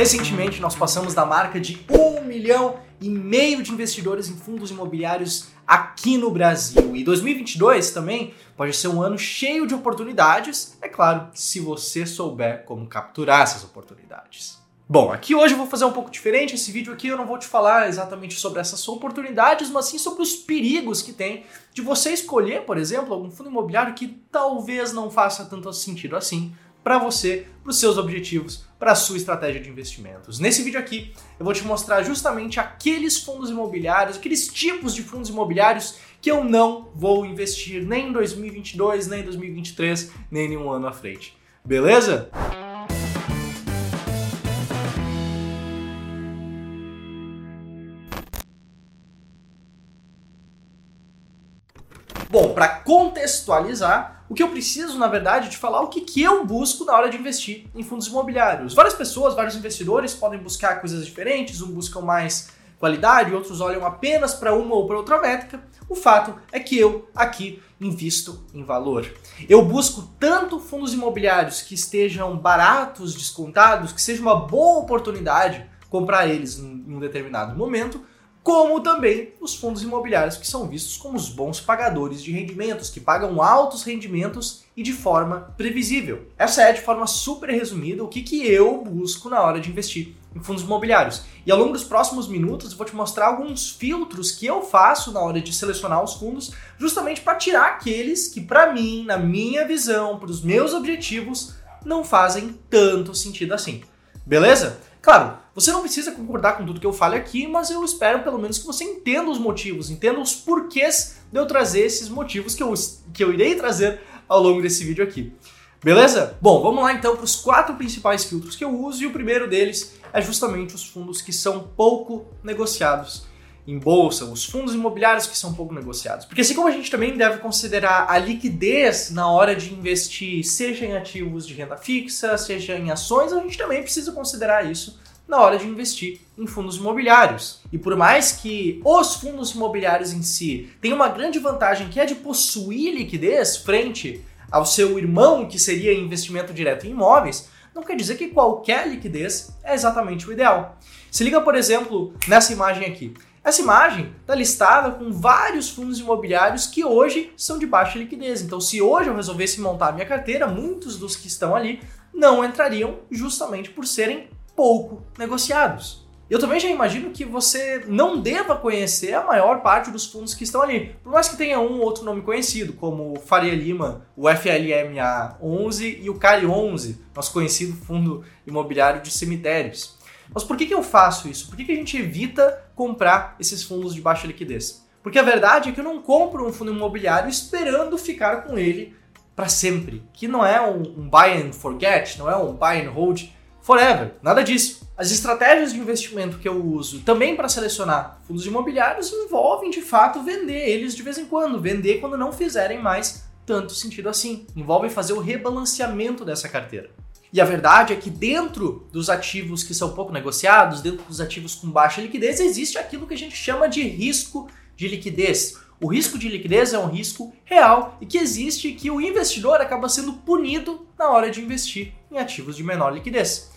Recentemente, nós passamos da marca de um milhão e meio de investidores em fundos imobiliários aqui no Brasil. E 2022 também pode ser um ano cheio de oportunidades, é claro, se você souber como capturar essas oportunidades. Bom, aqui hoje eu vou fazer um pouco diferente. Esse vídeo aqui eu não vou te falar exatamente sobre essas oportunidades, mas sim sobre os perigos que tem de você escolher, por exemplo, algum fundo imobiliário que talvez não faça tanto sentido assim para você, para os seus objetivos, para a sua estratégia de investimentos. Nesse vídeo aqui, eu vou te mostrar justamente aqueles fundos imobiliários, aqueles tipos de fundos imobiliários que eu não vou investir nem em 2022, nem em 2023, nem nenhum ano à frente. Beleza? Bom, para contextualizar, o que eu preciso, na verdade, de falar o que, que eu busco na hora de investir em fundos imobiliários. Várias pessoas, vários investidores podem buscar coisas diferentes, um buscam mais qualidade, outros olham apenas para uma ou para outra métrica. O fato é que eu aqui invisto em valor. Eu busco tanto fundos imobiliários que estejam baratos, descontados, que seja uma boa oportunidade comprar eles em um determinado momento, como também os fundos imobiliários que são vistos como os bons pagadores de rendimentos, que pagam altos rendimentos e de forma previsível. Essa é, de forma super resumida, o que, que eu busco na hora de investir em fundos imobiliários. E ao longo dos próximos minutos eu vou te mostrar alguns filtros que eu faço na hora de selecionar os fundos, justamente para tirar aqueles que, para mim, na minha visão, para os meus objetivos, não fazem tanto sentido assim. Beleza? Claro, você não precisa concordar com tudo que eu falo aqui, mas eu espero pelo menos que você entenda os motivos, entenda os porquês de eu trazer esses motivos que eu, que eu irei trazer ao longo desse vídeo aqui. Beleza? Bom, vamos lá então para os quatro principais filtros que eu uso e o primeiro deles é justamente os fundos que são pouco negociados em bolsa, os fundos imobiliários que são pouco negociados. Porque assim como a gente também deve considerar a liquidez na hora de investir, seja em ativos de renda fixa, seja em ações, a gente também precisa considerar isso na hora de investir em fundos imobiliários. E por mais que os fundos imobiliários em si tenham uma grande vantagem que é de possuir liquidez frente ao seu irmão, que seria investimento direto em imóveis, não quer dizer que qualquer liquidez é exatamente o ideal. Se liga, por exemplo, nessa imagem aqui. Essa imagem está listada com vários fundos imobiliários que hoje são de baixa liquidez. Então, se hoje eu resolvesse montar minha carteira, muitos dos que estão ali não entrariam justamente por serem pouco negociados. Eu também já imagino que você não deva conhecer a maior parte dos fundos que estão ali. Por mais que tenha um ou outro nome conhecido, como o Faria Lima, o FLMA 11 e o CARI 11, nosso conhecido fundo imobiliário de cemitérios. Mas por que, que eu faço isso? Por que, que a gente evita comprar esses fundos de baixa liquidez? Porque a verdade é que eu não compro um fundo imobiliário esperando ficar com ele para sempre. Que não é um buy and forget, não é um buy and hold forever. Nada disso. As estratégias de investimento que eu uso também para selecionar fundos imobiliários envolvem de fato vender eles de vez em quando, vender quando não fizerem mais tanto sentido assim. Envolvem fazer o rebalanceamento dessa carteira. E a verdade é que dentro dos ativos que são pouco negociados, dentro dos ativos com baixa liquidez, existe aquilo que a gente chama de risco de liquidez. O risco de liquidez é um risco real e que existe que o investidor acaba sendo punido na hora de investir em ativos de menor liquidez.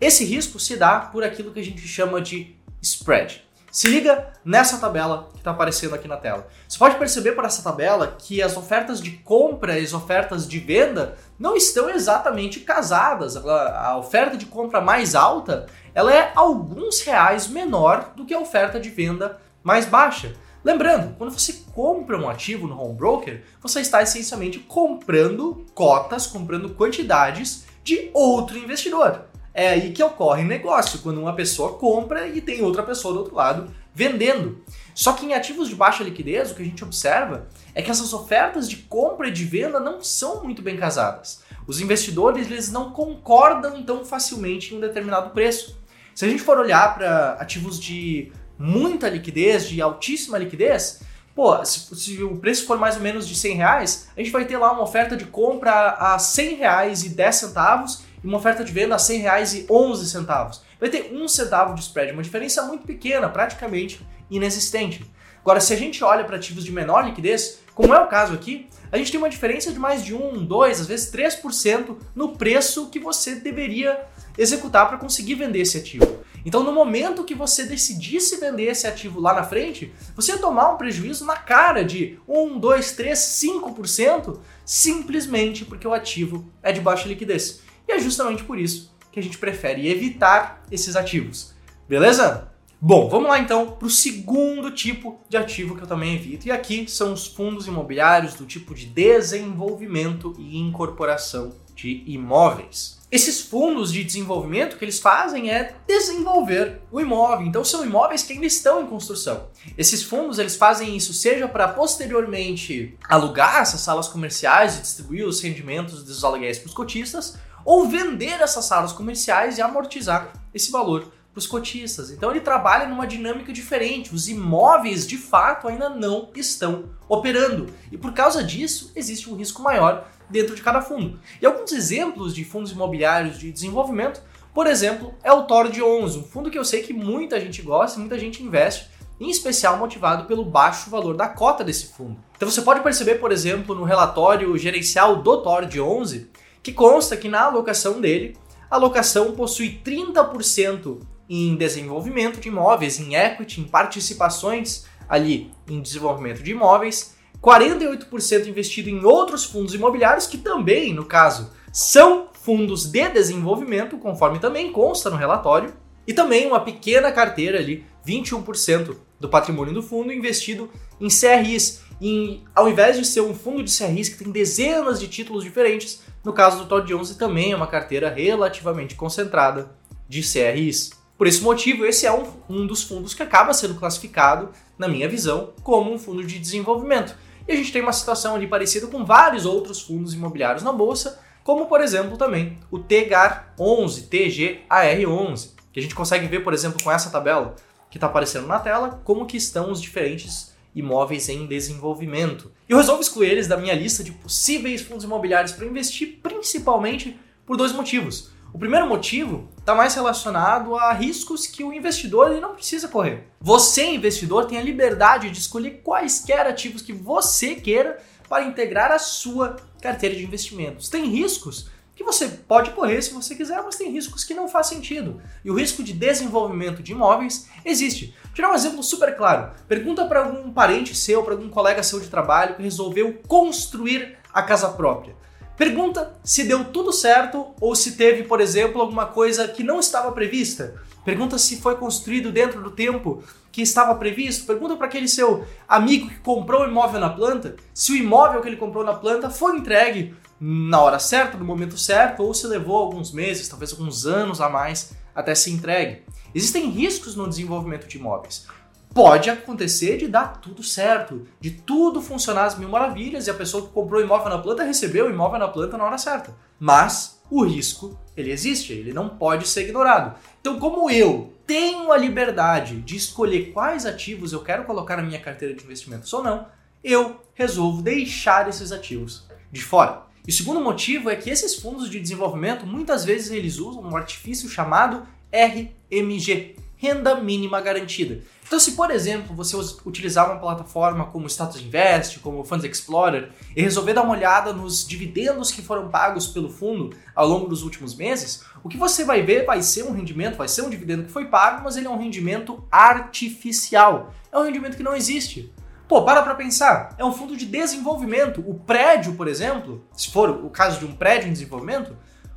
Esse risco se dá por aquilo que a gente chama de spread. Se liga nessa tabela que está aparecendo aqui na tela. Você pode perceber por essa tabela que as ofertas de compra e as ofertas de venda não estão exatamente casadas. A oferta de compra mais alta ela é alguns reais menor do que a oferta de venda mais baixa. Lembrando, quando você compra um ativo no home broker, você está essencialmente comprando cotas, comprando quantidades de outro investidor é aí que ocorre negócio, quando uma pessoa compra e tem outra pessoa do outro lado vendendo. Só que em ativos de baixa liquidez, o que a gente observa é que essas ofertas de compra e de venda não são muito bem casadas. Os investidores eles não concordam tão facilmente em um determinado preço. Se a gente for olhar para ativos de muita liquidez, de altíssima liquidez, pô, se, se, o preço for mais ou menos de 100 reais, a gente vai ter lá uma oferta de compra a 100 reais e 10 centavos e uma oferta de venda a R$ 100,11. Vai ter um centavo de spread, uma diferença muito pequena, praticamente inexistente. Agora, se a gente olha para ativos de menor liquidez, como é o caso aqui, a gente tem uma diferença de mais de 1, 2, às vezes 3% no preço que você deveria executar para conseguir vender esse ativo. Então, no momento que você decidisse vender esse ativo lá na frente, você ia tomar um prejuízo na cara de 1, 2, 3, 5%, simplesmente porque o ativo é de baixa liquidez. E é justamente por isso que a gente prefere evitar esses ativos. Beleza? Bom, vamos lá então para o segundo tipo de ativo que eu também evito. E aqui são os fundos imobiliários do tipo de desenvolvimento e incorporação de imóveis. Esses fundos de desenvolvimento que eles fazem é desenvolver o imóvel. Então são imóveis que ainda estão em construção. Esses fundos eles fazem isso seja para posteriormente alugar essas salas comerciais e distribuir os rendimentos dos aluguéis para os cotistas, ou vender essas salas comerciais e amortizar esse valor para os cotistas. Então ele trabalha numa dinâmica diferente. Os imóveis, de fato, ainda não estão operando. E por causa disso, existe um risco maior dentro de cada fundo. E alguns exemplos de fundos imobiliários de desenvolvimento, por exemplo, é o Tord 11, um fundo que eu sei que muita gente gosta, muita gente investe, em especial motivado pelo baixo valor da cota desse fundo. Então você pode perceber, por exemplo, no relatório gerencial do Tord 11, que consta que na alocação dele, a alocação possui 30% em desenvolvimento de imóveis, em equity, em participações ali em desenvolvimento de imóveis, 48% investido em outros fundos imobiliários que também, no caso, são fundos de desenvolvimento, conforme também consta no relatório, e também uma pequena carteira ali, 21% do patrimônio do fundo investido em CRIs. Em, ao invés de ser um fundo de CRIs que tem dezenas de títulos diferentes, no caso do Todd 11 também é uma carteira relativamente concentrada de CRIs. Por esse motivo, esse é um, um dos fundos que acaba sendo classificado, na minha visão, como um fundo de desenvolvimento. E a gente tem uma situação ali parecida com vários outros fundos imobiliários na bolsa, como por exemplo também o TGAR11, TGAR11, que a gente consegue ver, por exemplo, com essa tabela que está aparecendo na tela, como que estão os diferentes imóveis em desenvolvimento. E eu resolvo excluir eles da minha lista de possíveis fundos imobiliários para investir, principalmente por dois motivos. O primeiro motivo está mais relacionado a riscos que o investidor ele não precisa correr. Você, investidor, tem a liberdade de escolher quaisquer ativos que você queira para integrar a sua carteira de investimentos. Tem riscos que você pode correr se você quiser, mas tem riscos que não faz sentido. E o risco de desenvolvimento de imóveis existe. Vou tirar um exemplo super claro. Pergunta para algum parente seu, para algum colega seu de trabalho que resolveu construir a casa própria. Pergunta se deu tudo certo ou se teve, por exemplo, alguma coisa que não estava prevista. Pergunta se foi construído dentro do tempo que estava previsto. Pergunta para aquele seu amigo que comprou o imóvel na planta se o imóvel que ele comprou na planta foi entregue na hora certa, no momento certo, ou se levou alguns meses, talvez alguns anos a mais até se entregue. Existem riscos no desenvolvimento de imóveis pode acontecer de dar tudo certo, de tudo funcionar às mil maravilhas e a pessoa que comprou o imóvel na planta recebeu o imóvel na planta na hora certa. Mas o risco, ele existe, ele não pode ser ignorado. Então, como eu tenho a liberdade de escolher quais ativos eu quero colocar na minha carteira de investimentos ou não, eu resolvo deixar esses ativos de fora. E o segundo motivo é que esses fundos de desenvolvimento, muitas vezes eles usam um artifício chamado RMG, renda mínima garantida. Então, se por exemplo você utilizar uma plataforma como Status Invest, como Funds Explorer, e resolver dar uma olhada nos dividendos que foram pagos pelo fundo ao longo dos últimos meses, o que você vai ver vai ser um rendimento, vai ser um dividendo que foi pago, mas ele é um rendimento artificial. É um rendimento que não existe. Pô, para pra pensar. É um fundo de desenvolvimento. O prédio, por exemplo, se for o caso de um prédio em desenvolvimento,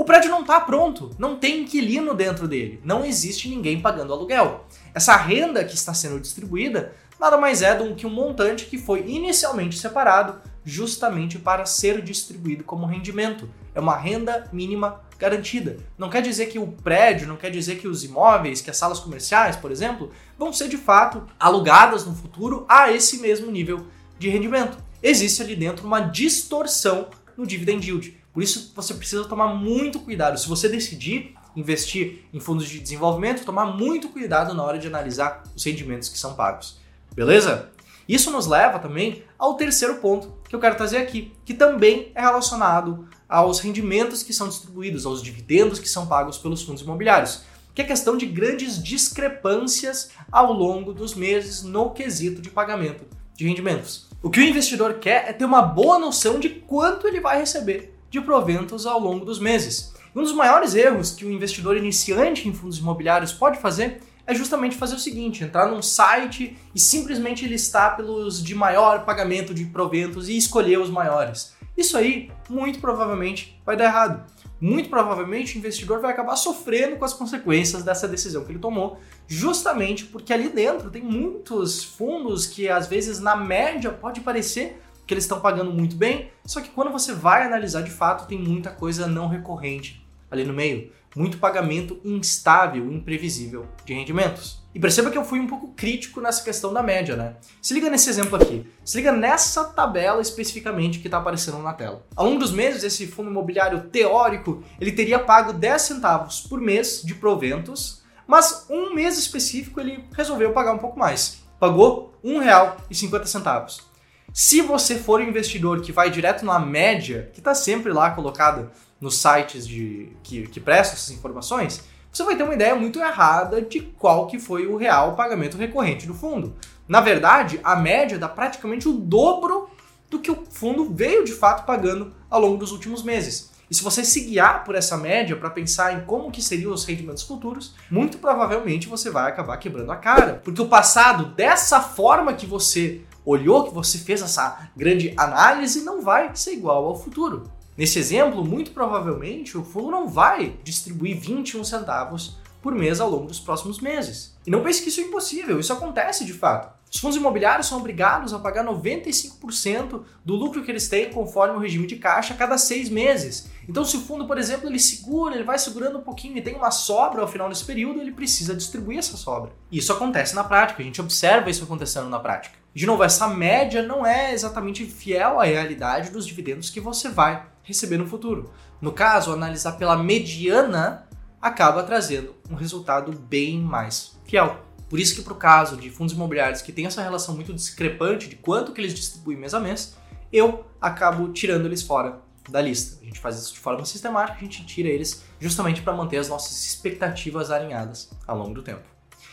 o prédio não está pronto, não tem inquilino dentro dele, não existe ninguém pagando aluguel. Essa renda que está sendo distribuída nada mais é do que um montante que foi inicialmente separado justamente para ser distribuído como rendimento. É uma renda mínima garantida. Não quer dizer que o prédio, não quer dizer que os imóveis, que as salas comerciais, por exemplo, vão ser de fato alugadas no futuro a esse mesmo nível de rendimento. Existe ali dentro uma distorção no dividend yield. Por isso você precisa tomar muito cuidado. Se você decidir investir em fundos de desenvolvimento, tomar muito cuidado na hora de analisar os rendimentos que são pagos. Beleza? Isso nos leva também ao terceiro ponto que eu quero trazer aqui, que também é relacionado aos rendimentos que são distribuídos, aos dividendos que são pagos pelos fundos imobiliários, que é a questão de grandes discrepâncias ao longo dos meses no quesito de pagamento de rendimentos. O que o investidor quer é ter uma boa noção de quanto ele vai receber de proventos ao longo dos meses. Um dos maiores erros que o investidor iniciante em fundos imobiliários pode fazer é justamente fazer o seguinte: entrar num site e simplesmente listar pelos de maior pagamento de proventos e escolher os maiores. Isso aí, muito provavelmente, vai dar errado. Muito provavelmente o investidor vai acabar sofrendo com as consequências dessa decisão que ele tomou, justamente porque ali dentro tem muitos fundos que às vezes na média pode parecer que eles estão pagando muito bem, só que quando você vai analisar de fato tem muita coisa não recorrente ali no meio muito pagamento instável, imprevisível de rendimentos. E perceba que eu fui um pouco crítico nessa questão da média, né? Se liga nesse exemplo aqui. Se liga nessa tabela especificamente que está aparecendo na tela. Ao longo dos meses, esse fundo imobiliário teórico, ele teria pago 10 centavos por mês de proventos, mas um mês específico ele resolveu pagar um pouco mais. Pagou R$ 1,50. Se você for um investidor que vai direto na média, que está sempre lá colocada nos sites de, que, que prestam essas informações, você vai ter uma ideia muito errada de qual que foi o real pagamento recorrente do fundo. Na verdade, a média dá praticamente o dobro do que o fundo veio de fato pagando ao longo dos últimos meses. E se você se guiar por essa média para pensar em como que seriam os rendimentos futuros, muito provavelmente você vai acabar quebrando a cara. Porque o passado, dessa forma que você olhou, que você fez essa grande análise, não vai ser igual ao futuro. Nesse exemplo, muito provavelmente o fundo não vai distribuir 21 centavos por mês ao longo dos próximos meses. E não pense que isso é impossível, isso acontece de fato. Os fundos imobiliários são obrigados a pagar 95% do lucro que eles têm conforme o regime de caixa a cada seis meses. Então, se o fundo, por exemplo, ele segura, ele vai segurando um pouquinho e tem uma sobra ao final desse período, ele precisa distribuir essa sobra. E isso acontece na prática, a gente observa isso acontecendo na prática. De novo, essa média não é exatamente fiel à realidade dos dividendos que você vai receber no futuro. No caso, analisar pela mediana acaba trazendo um resultado bem mais fiel. Por isso que para o caso de fundos imobiliários que tem essa relação muito discrepante de quanto que eles distribuem mês a mês, eu acabo tirando eles fora da lista. A gente faz isso de forma sistemática, a gente tira eles justamente para manter as nossas expectativas alinhadas ao longo do tempo.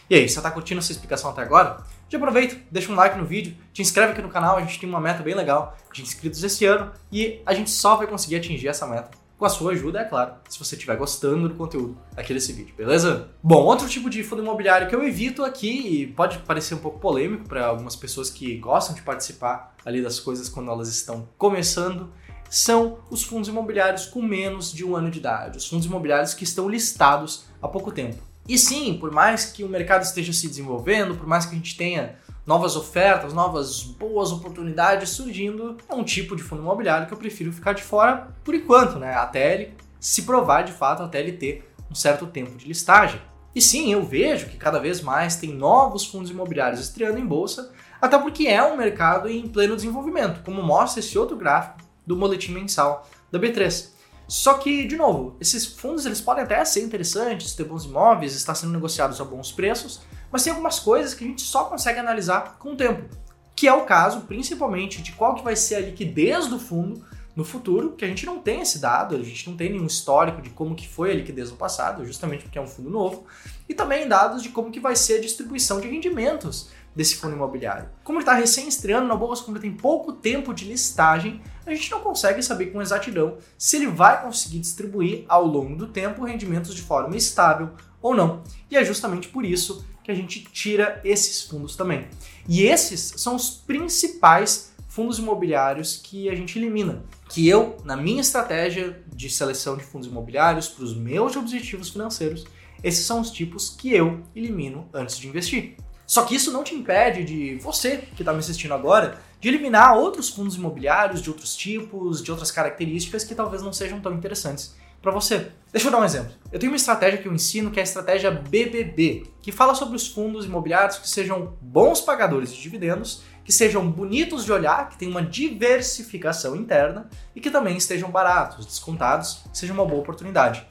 E aí, você está curtindo essa explicação até agora? Já aproveita, deixa um like no vídeo, te inscreve aqui no canal, a gente tem uma meta bem legal de inscritos esse ano e a gente só vai conseguir atingir essa meta com a sua ajuda, é claro, se você estiver gostando do conteúdo aqui desse vídeo, beleza? Bom, outro tipo de fundo imobiliário que eu evito aqui, e pode parecer um pouco polêmico para algumas pessoas que gostam de participar ali das coisas quando elas estão começando, são os fundos imobiliários com menos de um ano de idade, os fundos imobiliários que estão listados há pouco tempo. E sim, por mais que o mercado esteja se desenvolvendo, por mais que a gente tenha novas ofertas, novas boas oportunidades surgindo, é um tipo de fundo imobiliário que eu prefiro ficar de fora por enquanto, né? Até ele se provar de fato, até ele ter um certo tempo de listagem. E sim, eu vejo que cada vez mais tem novos fundos imobiliários estreando em bolsa, até porque é um mercado em pleno desenvolvimento, como mostra esse outro gráfico do boletim mensal da B3. Só que, de novo, esses fundos eles podem até ser interessantes, ter bons imóveis, estar sendo negociados a bons preços, mas tem algumas coisas que a gente só consegue analisar com o tempo, que é o caso principalmente de qual que vai ser a liquidez do fundo no futuro, que a gente não tem esse dado, a gente não tem nenhum histórico de como que foi a liquidez no passado, justamente porque é um fundo novo, e também dados de como que vai ser a distribuição de rendimentos desse fundo imobiliário. Como ele está recém-estreando na bolsa, como ele tem pouco tempo de listagem, a gente não consegue saber com exatidão se ele vai conseguir distribuir ao longo do tempo rendimentos de forma estável ou não. E é justamente por isso que a gente tira esses fundos também. E esses são os principais fundos imobiliários que a gente elimina. Que eu, na minha estratégia de seleção de fundos imobiliários para os meus objetivos financeiros, esses são os tipos que eu elimino antes de investir. Só que isso não te impede de você, que está me assistindo agora, de eliminar outros fundos imobiliários de outros tipos, de outras características que talvez não sejam tão interessantes para você. Deixa eu dar um exemplo. Eu tenho uma estratégia que eu ensino que é a estratégia BBB, que fala sobre os fundos imobiliários que sejam bons pagadores de dividendos, que sejam bonitos de olhar, que tenham uma diversificação interna e que também estejam baratos, descontados, seja uma boa oportunidade.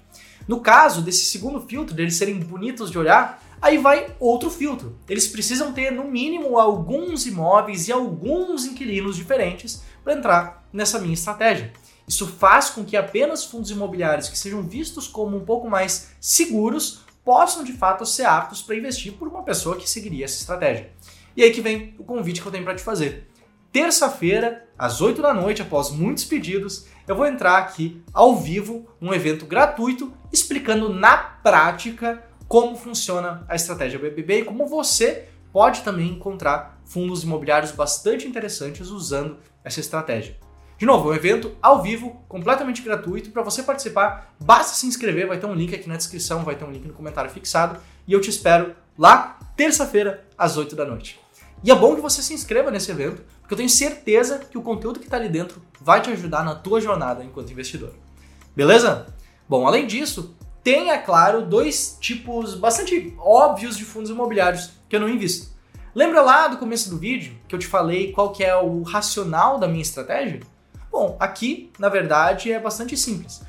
No caso desse segundo filtro, deles serem bonitos de olhar, Aí vai outro filtro. Eles precisam ter, no mínimo, alguns imóveis e alguns inquilinos diferentes para entrar nessa minha estratégia. Isso faz com que apenas fundos imobiliários que sejam vistos como um pouco mais seguros possam de fato ser aptos para investir por uma pessoa que seguiria essa estratégia. E aí que vem o convite que eu tenho para te fazer. terça-feira, às 8 da noite, após muitos pedidos, eu vou entrar aqui ao vivo num evento gratuito explicando na prática como funciona a estratégia BBB e como você pode também encontrar fundos imobiliários bastante interessantes usando essa estratégia. De novo, é um evento ao vivo, completamente gratuito. Para você participar, basta se inscrever. Vai ter um link aqui na descrição, vai ter um link no comentário fixado. E eu te espero lá, terça-feira, às 8 da noite. E é bom que você se inscreva nesse evento, porque eu tenho certeza que o conteúdo que está ali dentro vai te ajudar na tua jornada enquanto investidor. Beleza? Bom, além disso, tem, é claro, dois tipos bastante óbvios de fundos imobiliários que eu não invisto. Lembra lá do começo do vídeo que eu te falei qual que é o racional da minha estratégia? Bom, aqui, na verdade, é bastante simples.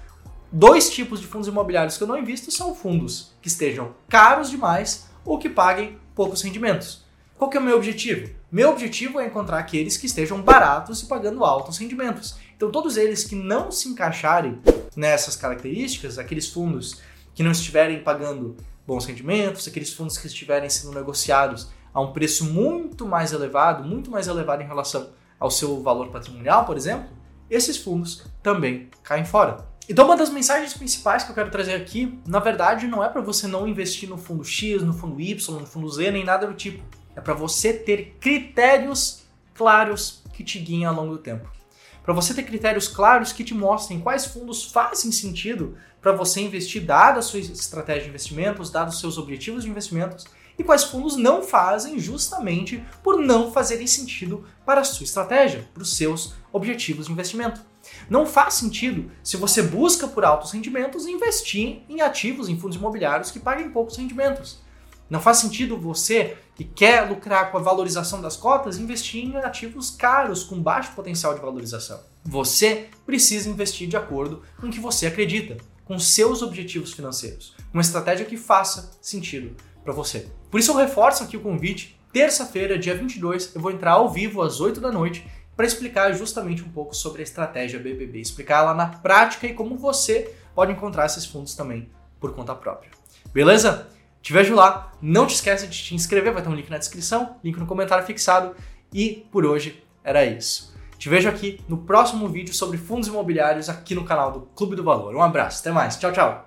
Dois tipos de fundos imobiliários que eu não invisto são fundos que estejam caros demais ou que paguem poucos rendimentos. Qual que é o meu objetivo? Meu objetivo é encontrar aqueles que estejam baratos e pagando altos rendimentos. Então, todos eles que não se encaixarem nessas características, aqueles fundos que não estiverem pagando bons rendimentos, aqueles fundos que estiverem sendo negociados a um preço muito mais elevado, muito mais elevado em relação ao seu valor patrimonial, por exemplo, esses fundos também caem fora. Então, uma das mensagens principais que eu quero trazer aqui, na verdade, não é para você não investir no fundo X, no fundo Y, no fundo Z, nem nada do tipo. É para você ter critérios claros que te guiem ao longo do tempo. Para você ter critérios claros que te mostrem quais fundos fazem sentido para você investir, dada a sua estratégia de investimentos, dados os seus objetivos de investimentos, e quais fundos não fazem justamente por não fazerem sentido para a sua estratégia, para os seus objetivos de investimento. Não faz sentido, se você busca por altos rendimentos, investir em ativos, em fundos imobiliários que paguem poucos rendimentos. Não faz sentido você que quer lucrar com a valorização das cotas investir em ativos caros com baixo potencial de valorização. Você precisa investir de acordo com o que você acredita, com seus objetivos financeiros, uma estratégia que faça sentido para você. Por isso eu reforço aqui o convite. Terça-feira, dia 22, eu vou entrar ao vivo às 8 da noite para explicar justamente um pouco sobre a estratégia BBB, explicar ela na prática e como você pode encontrar esses fundos também por conta própria. Beleza? Te vejo lá. Não te esqueça de te inscrever, vai ter um link na descrição, link no comentário fixado. E por hoje era isso. Te vejo aqui no próximo vídeo sobre fundos imobiliários aqui no canal do Clube do Valor. Um abraço, até mais. Tchau, tchau.